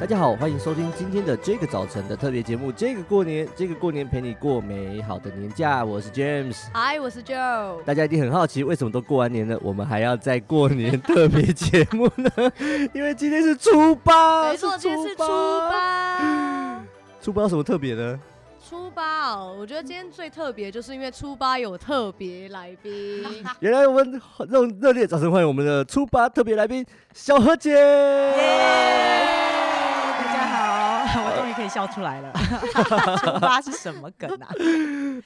大家好，欢迎收听今天的这个早晨的特别节目。这个过年，这个过年陪你过美好的年假。我是 James，嗨，我是 Joe。大家一定很好奇，为什么都过完年了，我们还要再过年特别节目呢？因为今天是初八，没错，今天是初八。初八有什么特别呢？初八哦，我觉得今天最特别，就是因为初八有特别来宾。原来我们用热烈掌声欢迎我们的初八特别来宾小何姐。Yeah! 我终于可以笑出来了，出发是什么梗啊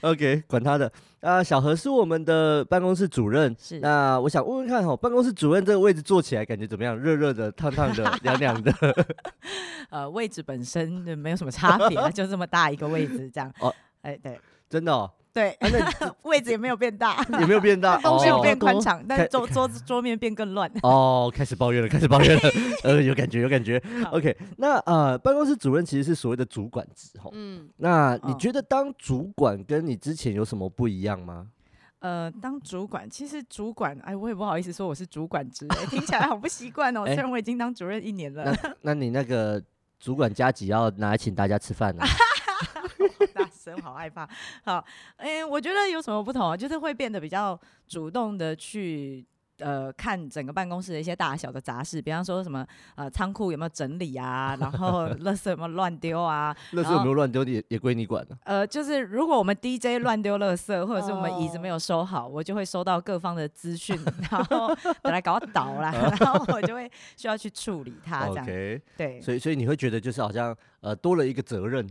？OK，管他的。啊、呃，小何是我们的办公室主任。是。那我想问问看，哈，办公室主任这个位置坐起来感觉怎么样？热热的、烫烫的、凉凉的。呃，位置本身就没有什么差别，就这么大一个位置，这样。哦，哎，对，真的、哦。对，啊、那 位置也没有变大，也没有变大，东西有变宽敞，但桌桌子桌面变更乱。哦，开始抱怨了，开始抱怨了，呃，有感觉，有感觉。OK，那呃，办公室主任其实是所谓的主管职，吼。嗯。那你觉得当主管跟你之前有什么不一样吗？呃，当主管，其实主管，哎，我也不好意思说我是主管职，听起来好不习惯哦。虽然我已经当主任一年了。那那你那个主管加给要拿来请大家吃饭呢？大声，好害怕。好，哎、欸，我觉得有什么不同啊？就是会变得比较主动的去呃看整个办公室的一些大小的杂事，比方说什么呃仓库有没有整理啊，然后垃圾有没有乱丢啊，垃圾有没有乱丢也也归你管了。呃，就是如果我们 DJ 乱丢垃圾，或者是我们椅子没有收好，我就会收到各方的资讯，然后本来搞倒啦，然后我就会需要去处理它。这样，okay. 对，所以所以你会觉得就是好像呃多了一个责任。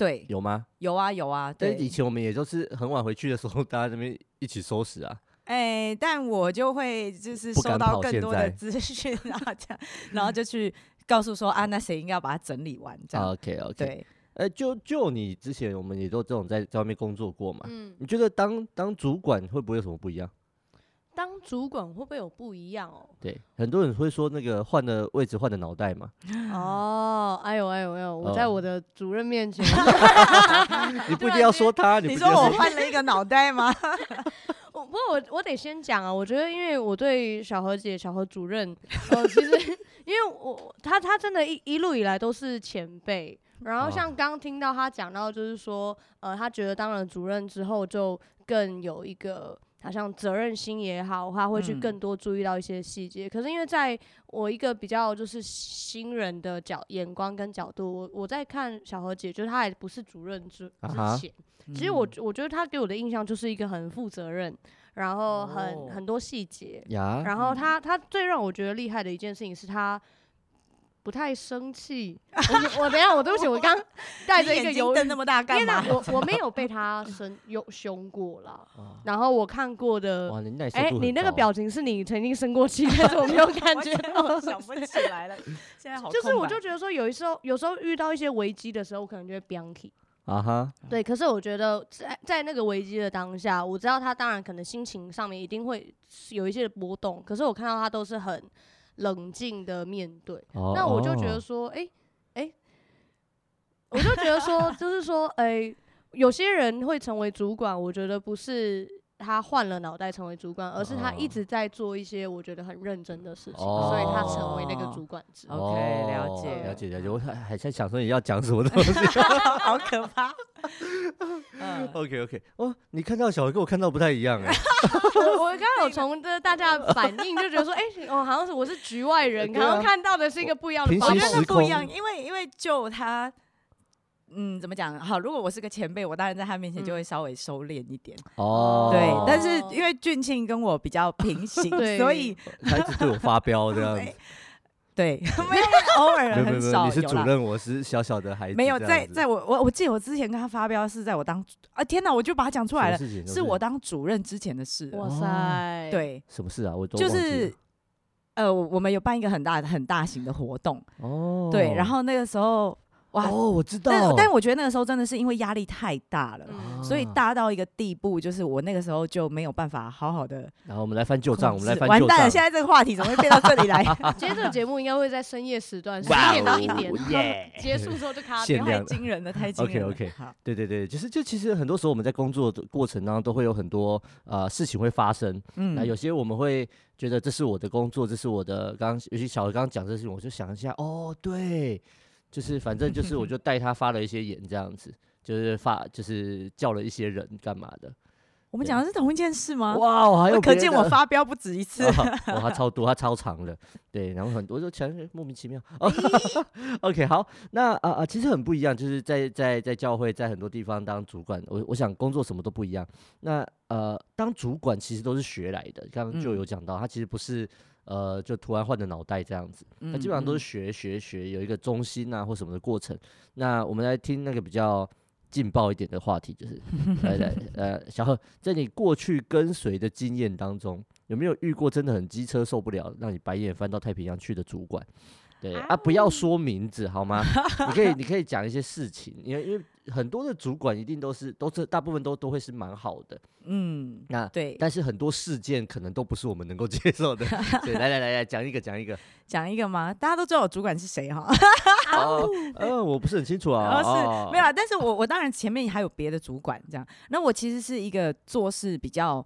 对，有吗？有啊，有啊。对，以前我们也就是很晚回去的时候，大家这边一起收拾啊。哎、欸，但我就会就是收到更多的资讯啊，这样，然后就去告诉说啊，那谁应该要把它整理完，这样。OK OK。对，哎、欸，就就你之前我们也都这种在在外面工作过嘛，嗯，你觉得当当主管会不会有什么不一样？当主管会不会有不一样哦？对，很多人会说那个换的位置换的脑袋嘛。哦，哎呦哎呦哎呦！我在我的主任面前，你不一定要说他，你，你说我换了一个脑袋吗？我不过我我得先讲啊，我觉得因为我对小何姐、小何主任，呃，其实因为我他他真的一一路以来都是前辈，然后像刚听到他讲到，就是说，呃，他觉得当了主任之后就更有一个。好像责任心也好，他会去更多注意到一些细节。嗯、可是因为在我一个比较就是新人的角眼光跟角度，我我在看小何姐，就是她还不是主任之之前，啊、其实我我觉得她给我的印象就是一个很负责任，然后很、哦、很多细节，然后她她最让我觉得厉害的一件事情是她。不太生气，我我等下我对不起，我刚带着一个油灯那么大干嘛？我我没有被他生有凶过啦。然后我看过的，哎、欸，你那个表情是你曾经生过气，但是我没有感觉到，想不起来了。现在好，就是我就觉得说，有一时候有时候遇到一些危机的时候，我可能就会飙气啊哈。对，可是我觉得在在那个危机的当下，我知道他当然可能心情上面一定会有一些波动，可是我看到他都是很。冷静的面对，oh, 那我就觉得说，哎、欸，哎、欸，我就觉得说，就是说，哎、欸，有些人会成为主管，我觉得不是。他换了脑袋成为主管，而是他一直在做一些我觉得很认真的事情，哦、所以他成为那个主管职。哦、OK，了解，了解，了解。我还还在想说你要讲什么东西 好可怕。嗯、OK，OK，哦，你看到小孩跟我看到不太一样哎。我我刚刚有从这大家的反应就觉得说，哎、欸，哦，好像是我是局外人，刚刚、啊、看到的是一个不一样的，我觉得不一样，因为因为就他。嗯，怎么讲？好，如果我是个前辈，我当然在他面前就会稍微收敛一点。哦、嗯，对，但是因为俊庆跟我比较平行，所以他一直对我发飙这样子。对，没有偶尔很少。你是主任，我是小小的孩子。没有在，在我我我记得我之前跟他发飙是在我当啊天哪，我就把他讲出来了，是我当主任之前的事。哇塞，对，什么事啊？我就是呃，我们有办一个很大的很大型的活动哦，对，然后那个时候。哇哦，我知道。但但我觉得那个时候真的是因为压力太大了，嗯、所以大到一个地步，就是我那个时候就没有办法好好的。然后我们来翻旧账，我们来翻旧账。完蛋了，现在这个话题怎么会变到这里来？今天这个节目应该会在深夜时段十点到一点，结束之后就卡掉。太惊人了，太惊人了。OK OK，好，对对对，就是就其实很多时候我们在工作的过程当中都会有很多呃事情会发生。嗯，那有些我们会觉得这是我的工作，这是我的刚，尤其小何刚刚讲这事情，我就想一下，哦，对。就是反正就是我就带他发了一些言这样子，就是发就是叫了一些人干嘛的。我们讲的是同一件事吗？哇，我还有可见我发飙不止一次。哇，他超多，他超长的。对，然后很多就全是莫名其妙。OK，好，那啊啊，其实很不一样，就是在在在教会，在很多地方当主管，我我想工作什么都不一样。那呃，当主管其实都是学来的，刚刚就有讲到，他其实不是。呃，就突然换的脑袋这样子，那基本上都是学学学，有一个中心啊或什么的过程。那我们来听那个比较劲爆一点的话题，就是 来来呃，小贺，在你过去跟随的经验当中，有没有遇过真的很机车受不了，让你白眼翻到太平洋去的主管？对啊，不要说名字好吗？你可以你可以讲一些事情，因为因为很多的主管一定都是都是大部分都都会是蛮好的，嗯，那对，但是很多事件可能都不是我们能够接受的。对，来来来来，讲一个讲一个，讲一个吗？大家都知道我主管是谁哈？哦，呃，我不是很清楚啊，是没有啊，但是我我当然前面还有别的主管这样，那我其实是一个做事比较。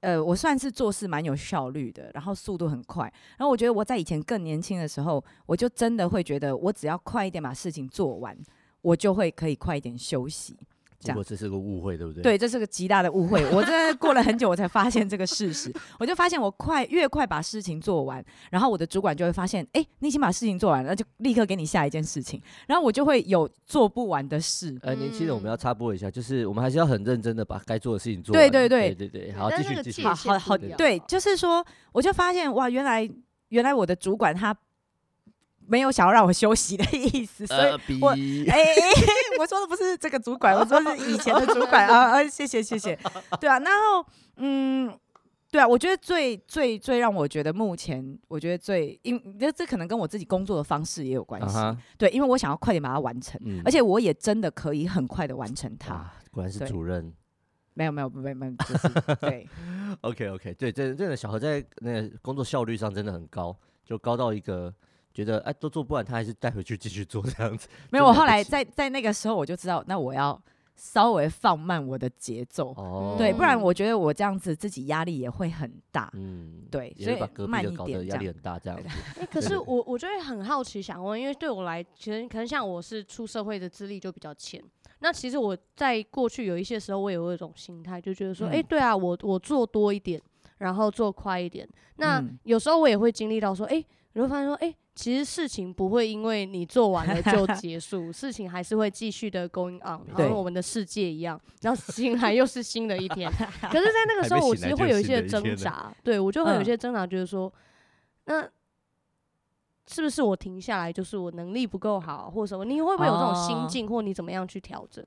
呃，我算是做事蛮有效率的，然后速度很快。然后我觉得我在以前更年轻的时候，我就真的会觉得，我只要快一点把事情做完，我就会可以快一点休息。结果这是个误会，对不对？对，这是个极大的误会。我真的 过了很久，我才发现这个事实。我就发现，我快越快把事情做完，然后我的主管就会发现，哎，你已经把事情做完了，那就立刻给你下一件事情。然后我就会有做不完的事。呃，年轻人，我们要插播一下，就是我们还是要很认真的把该做的事情做完。对对对对对对，好，继续继续。好好好，对，就是说，我就发现哇，原来原来我的主管他。没有想要让我休息的意思，所以我哎、欸欸，我说的不是这个主管，我说的是以前的主管 啊啊，谢谢谢谢，对啊，然后嗯，对啊，我觉得最最最让我觉得目前我觉得最，因这这可能跟我自己工作的方式也有关系，uh huh. 对，因为我想要快点把它完成，嗯、而且我也真的可以很快的完成它。果然是主任，没有没有没有没有，就是 对，OK OK，对，真真的小何在那个工作效率上真的很高，就高到一个。觉得哎，都做不完，他还是带回去继续做这样子。没有，我后来在在那个时候我就知道，那我要稍微放慢我的节奏，哦、对，不然我觉得我这样子自己压力也会很大。嗯，对，所以慢一点，压力很大这样子。哎，可是我我就会很好奇，想问，因为对我来，其实可能像我是出社会的资历就比较浅，那其实我在过去有一些时候，我也有一种心态，就觉得说，哎、嗯，对啊，我我做多一点，然后做快一点。那有时候我也会经历到说，哎，你会发现说，哎。其实事情不会因为你做完了就 结束，事情还是会继续的 going on，然后我们的世界一样，然后醒来又是新的一天。可是，在那个时候，我其实会有一些挣扎，对我就会有一些挣扎，觉得说，那是不是我停下来就是我能力不够好，或者什么？你会不会有这种心境，或你怎么样去调整？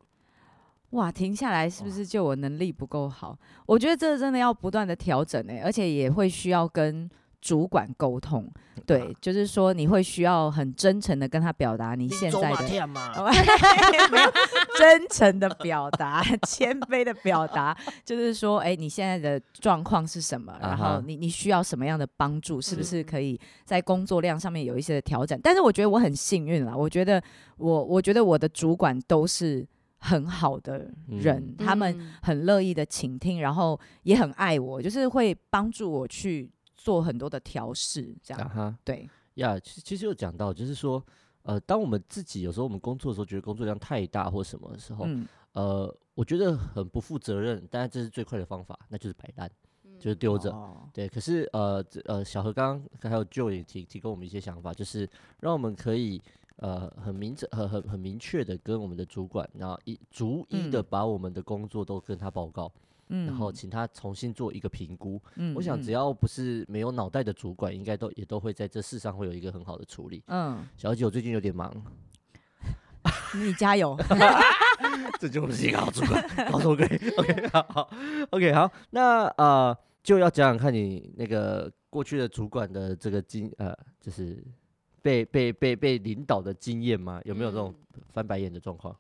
哇，停下来是不是就我能力不够好？我觉得这真的要不断的调整诶，而且也会需要跟。主管沟通，对，就是说你会需要很真诚的跟他表达你现在的，没有真诚的表达，谦卑的表达，就是说，哎，你现在的状况是什么？然后你你需要什么样的帮助？是不是可以在工作量上面有一些的调整？但是我觉得我很幸运啦，我觉得我我觉得我的主管都是很好的人，他们很乐意的倾听，然后也很爱我，就是会帮助我去。做很多的调试，这样、uh huh. 对呀。其实其实有讲到，就是说，呃，当我们自己有时候我们工作的时候，觉得工作量太大或什么的时候，嗯、呃，我觉得很不负责任。当然，这是最快的方法，那就是摆烂，嗯、就是丢着。哦、对，可是呃呃，小何刚刚还有 Joe 也提提供我们一些想法，就是让我们可以呃很明确、很很很明确的跟我们的主管，然后一逐一的把我们的工作都跟他报告。嗯然后请他重新做一个评估。嗯，我想只要不是没有脑袋的主管，应该都也都会在这事上会有一个很好的处理。嗯，小姐，我最近有点忙，你加油。这就是一个好主管，告诉我可以。OK，好，好，OK，好。那呃，就要讲讲看你那个过去的主管的这个经呃，就是被被被被领导的经验吗？有没有这种翻白眼的状况？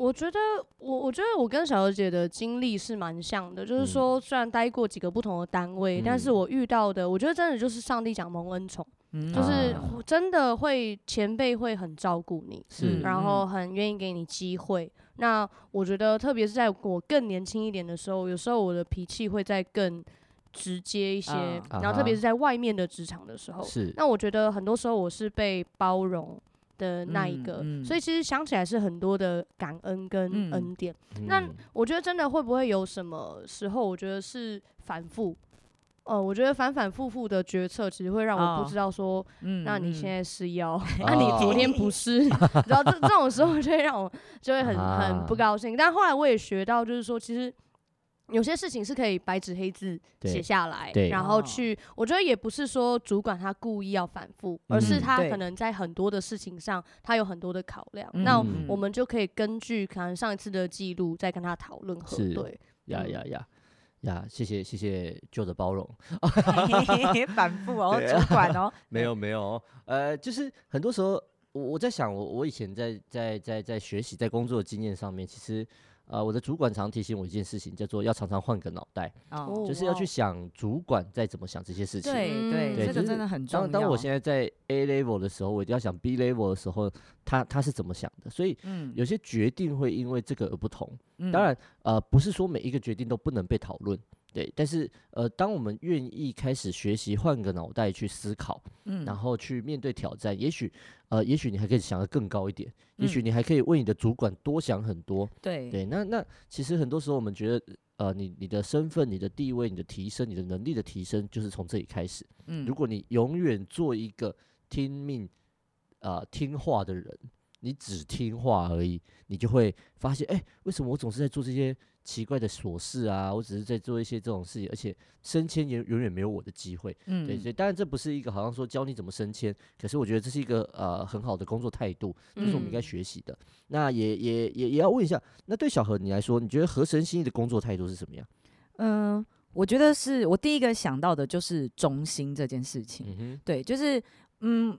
我觉得我我觉得我跟小何姐的经历是蛮像的，就是说虽然待过几个不同的单位，嗯、但是我遇到的，我觉得真的就是上帝讲蒙恩宠，嗯、就是真的会前辈会很照顾你，是，然后很愿意给你机会。那我觉得特别是在我更年轻一点的时候，有时候我的脾气会再更直接一些，然后特别是在外面的职场的时候，是。那我觉得很多时候我是被包容的那一个，嗯嗯、所以其实想起来是很多的感恩跟恩典。嗯、那我觉得真的会不会有什么时候，我觉得是反复，哦、呃，我觉得反反复复的决策，其实会让我不知道说，哦、那你现在是要，嗯嗯、那你昨天不是，然后这这种时候就会让我就会很很不高兴。但后来我也学到，就是说其实。有些事情是可以白纸黑字写下来，然后去。我觉得也不是说主管他故意要反复，而是他可能在很多的事情上，他有很多的考量。那我们就可以根据可能上一次的记录，再跟他讨论核对。呀呀呀呀！谢谢谢谢旧的包容。反复哦，主管哦。没有没有，呃，就是很多时候我我在想，我我以前在在在在学习在工作的经验上面，其实。呃，我的主管常提醒我一件事情，叫做要常常换个脑袋，哦、就是要去想主管在怎么想这些事情。对对，对这个真的很重要。当当我现在在 A level 的时候，我一定要想 B level 的时候，他他是怎么想的？所以，有些决定会因为这个而不同。嗯、当然，呃，不是说每一个决定都不能被讨论。对，但是呃，当我们愿意开始学习换个脑袋去思考，嗯，然后去面对挑战，也许呃，也许你还可以想得更高一点，嗯、也许你还可以为你的主管多想很多。对对，那那其实很多时候我们觉得，呃，你你的身份、你的地位、你的提升、你的能力的提升，就是从这里开始。嗯，如果你永远做一个听命、呃听话的人，你只听话而已，你就会发现，哎，为什么我总是在做这些？奇怪的琐事啊，我只是在做一些这种事情，而且升迁也永远没有我的机会。嗯，对，所以当然这不是一个好像说教你怎么升迁，可是我觉得这是一个呃很好的工作态度，这是我们应该学习的。嗯、那也也也也要问一下，那对小何你来说，你觉得合神心意的工作态度是什么样？嗯、呃，我觉得是我第一个想到的就是忠心这件事情。嗯哼，对，就是嗯。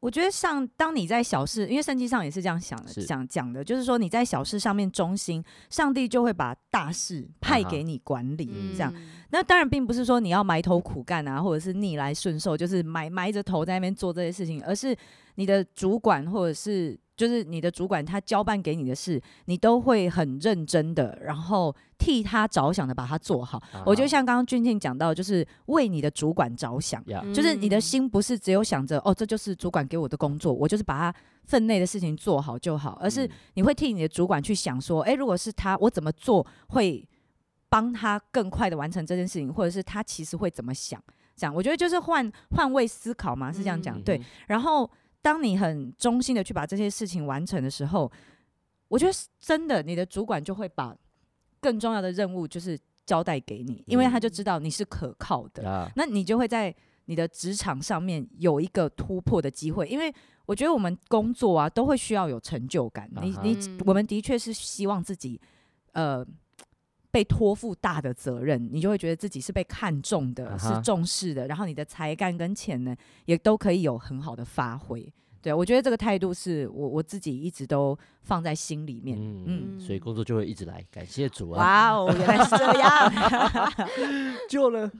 我觉得像当你在小事，因为圣经上也是这样想的，讲讲的，就是说你在小事上面忠心，上帝就会把大事派给你管理。这样，那当然并不是说你要埋头苦干啊，或者是逆来顺受，就是埋埋着头在那边做这些事情，而是你的主管或者是。就是你的主管，他交办给你的事，你都会很认真的，然后替他着想的把它做好。Uh huh. 我觉得像刚刚俊庆讲到，就是为你的主管着想，Yeah. 就是你的心不是只有想着哦，这就是主管给我的工作，我就是把他分内的事情做好就好，而是你会替你的主管去想说，诶，如果是他，我怎么做会帮他更快的完成这件事情，或者是他其实会怎么想？这样，我觉得就是换换位思考嘛，是这样讲、mm hmm. 对，然后。当你很忠心的去把这些事情完成的时候，我觉得真的，你的主管就会把更重要的任务就是交代给你，因为他就知道你是可靠的，嗯、那你就会在你的职场上面有一个突破的机会。因为我觉得我们工作啊，都会需要有成就感。你你，我们的确是希望自己，呃。被托付大的责任，你就会觉得自己是被看重的，uh. 是重视的，然后你的才干跟潜能也都可以有很好的发挥。对，我觉得这个态度是我我自己一直都放在心里面。嗯，嗯，所以工作就会一直来，感谢主啊！哇哦，原来是这样，救了。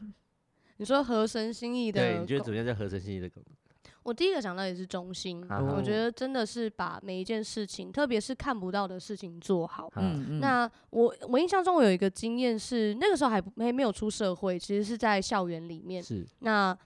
你说合神心意的，对，你觉得怎么样？叫合神心意的工作？我第一个想到也是中心，啊、我觉得真的是把每一件事情，特别是看不到的事情做好。嗯嗯。那我我印象中我有一个经验是，那个时候还没没有出社会，其实是在校园里面。是。那。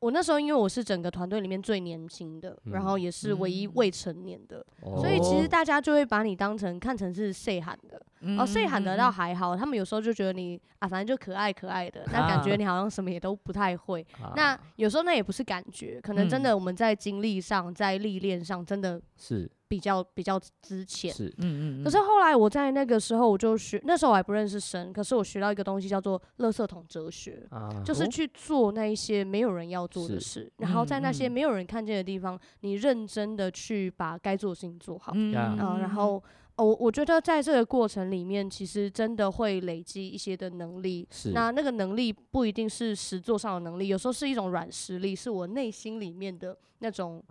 我那时候因为我是整个团队里面最年轻的，嗯、然后也是唯一未成年的，嗯、所以其实大家就会把你当成看成是岁喊的，哦，岁喊的倒还好，他们有时候就觉得你啊反正就可爱可爱的，那感觉你好像什么也都不太会。啊、那有时候那也不是感觉，可能真的我们在经历上，在历练上真的是。比较比较之前，是嗯嗯，可是后来我在那个时候我就学，那时候我还不认识神，可是我学到一个东西叫做垃圾桶哲学，啊、就是去做那一些没有人要做的事，然后在那些没有人看见的地方，你认真的去把该做的事情做好，嗯，嗯，然后。我我觉得在这个过程里面，其实真的会累积一些的能力。是那那个能力不一定是实作上的能力，有时候是一种软实力，是我内心里面的那种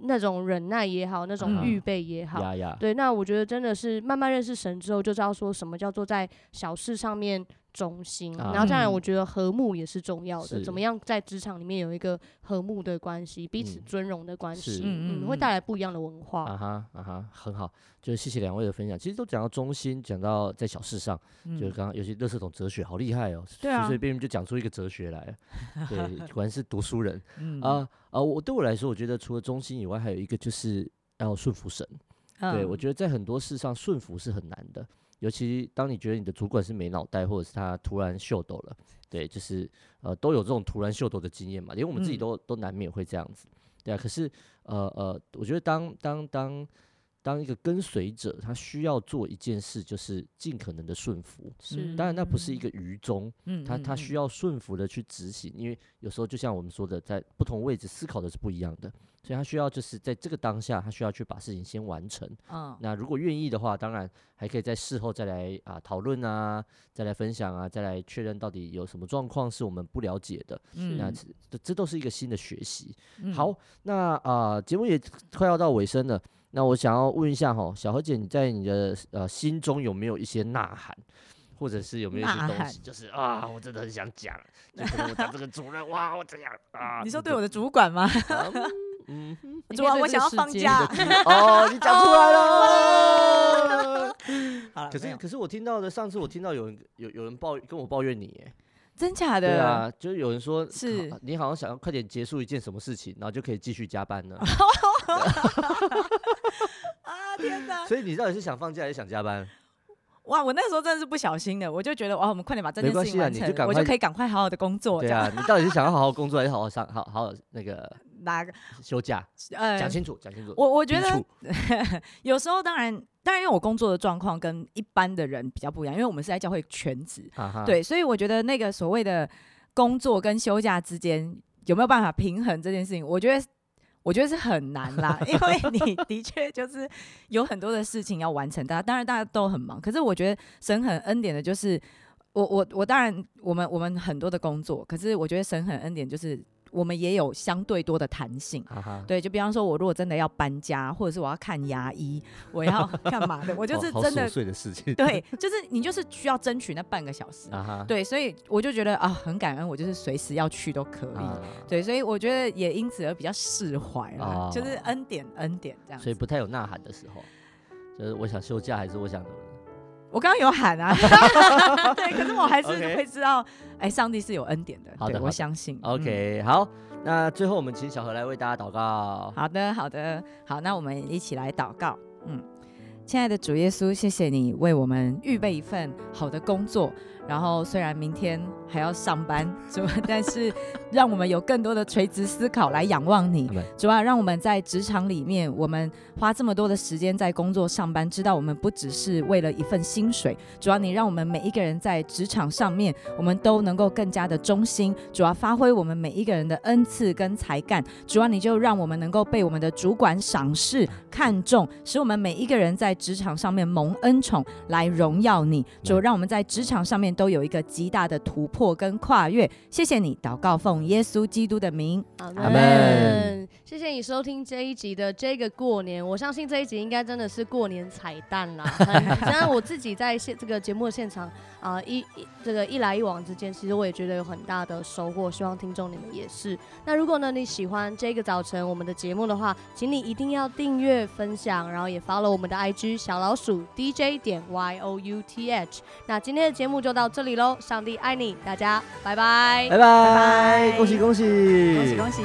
那种忍耐也好，那种预备也好。对，那我觉得真的是慢慢认识神之后，就知道说什么叫做在小事上面。中心，然后当然，我觉得和睦也是重要的。怎么样在职场里面有一个和睦的关系，彼此尊荣的关系，嗯，会带来不一样的文化。啊哈啊哈，很好，就是谢谢两位的分享。其实都讲到中心，讲到在小事上，就是刚刚有些垃圾桶哲学好厉害哦，随随便便就讲出一个哲学来。对，果然是读书人。啊啊，我对我来说，我觉得除了中心以外，还有一个就是要顺服神。对，我觉得在很多事上顺服是很难的。尤其当你觉得你的主管是没脑袋，或者是他突然秀逗了，对，就是呃都有这种突然秀逗的经验嘛，连我们自己都、嗯、都难免会这样子，对啊。可是呃呃，我觉得当当当当一个跟随者，他需要做一件事，就是尽可能的顺服。是，当然那不是一个愚忠，嗯，他他需要顺服的去执行，因为有时候就像我们说的，在不同位置思考的是不一样的。所以他需要就是在这个当下，他需要去把事情先完成。嗯，那如果愿意的话，当然还可以在事后再来啊讨论啊，再来分享啊，再来确认到底有什么状况是我们不了解的。嗯，那这这都是一个新的学习。嗯、好，那啊节目也快要到尾声了，那我想要问一下哈，小何姐，你在你的呃心中有没有一些呐喊，或者是有没有一些东西，就是啊，我真的很想讲，就可能我当这个主任，哇，我这样啊，你说对我的主管吗？嗯 嗯，主管我想要放假 哦，你讲出来了。好，可是可是我听到的，上次我听到有人有有人抱跟我抱怨你，哎，真假的？对啊，就是有人说是你好像想要快点结束一件什么事情，然后就可以继续加班了。啊天哪！所以你到底是想放假还是想加班？哇，我那个时候真的是不小心的，我就觉得哇，我们快点把这件事情完成，我就可以赶快好好的工作。对啊，你到底是想要好好工作，还是好好上好好那个？哪个休假？呃，讲清楚，讲清楚。我我觉得 有时候当然，当然，因为我工作的状况跟一般的人比较不一样，因为我们是在教会全职，啊、对，所以我觉得那个所谓的工作跟休假之间有没有办法平衡这件事情，我觉得我觉得是很难啦，因为你 的确就是有很多的事情要完成，大家当然大家都很忙，可是我觉得神很恩典的就是我我我当然我们我们很多的工作，可是我觉得神很恩典就是。我们也有相对多的弹性，啊、对，就比方说，我如果真的要搬家，或者是我要看牙医，我要 干嘛的，我就是真的，碎的事情，对，就是你就是需要争取那半个小时，啊、对，所以我就觉得啊，很感恩，我就是随时要去都可以，啊、对，所以我觉得也因此而比较释怀了，啊、就是恩典恩典这样，所以不太有呐喊的时候，就是我想休假，还是我想。我刚刚有喊啊，对，可是我还是会知道，哎上帝是有恩典的，好的，我相信。OK，好，那最后我们请小何来为大家祷告。好的，好的，好，那我们一起来祷告，嗯，亲爱的主耶稣，谢谢你为我们预备一份好的工作。然后虽然明天还要上班，主，但是让我们有更多的垂直思考来仰望你，主要，让我们在职场里面，我们花这么多的时间在工作上班，知道我们不只是为了一份薪水，主要，你让我们每一个人在职场上面，我们都能够更加的忠心，主要，发挥我们每一个人的恩赐跟才干，主要，你就让我们能够被我们的主管赏识看重，使我们每一个人在职场上面蒙恩宠来荣耀你，主，让我们在职场上面。都有一个极大的突破跟跨越，谢谢你，祷告奉耶稣基督的名，阿门。谢谢你收听这一集的这个过年，我相信这一集应该真的是过年彩蛋啦。当然，我自己在现这个节目的现场啊、呃，一一这个一来一往之间，其实我也觉得有很大的收获，希望听众你们也是。那如果呢你喜欢这个早晨我们的节目的话，请你一定要订阅、分享，然后也 follow 我们的 IG 小老鼠 DJ 点 Y O U T H。那今天的节目就到。到这里喽，上帝爱你，大家拜拜，拜拜，恭喜恭喜，恭喜恭喜。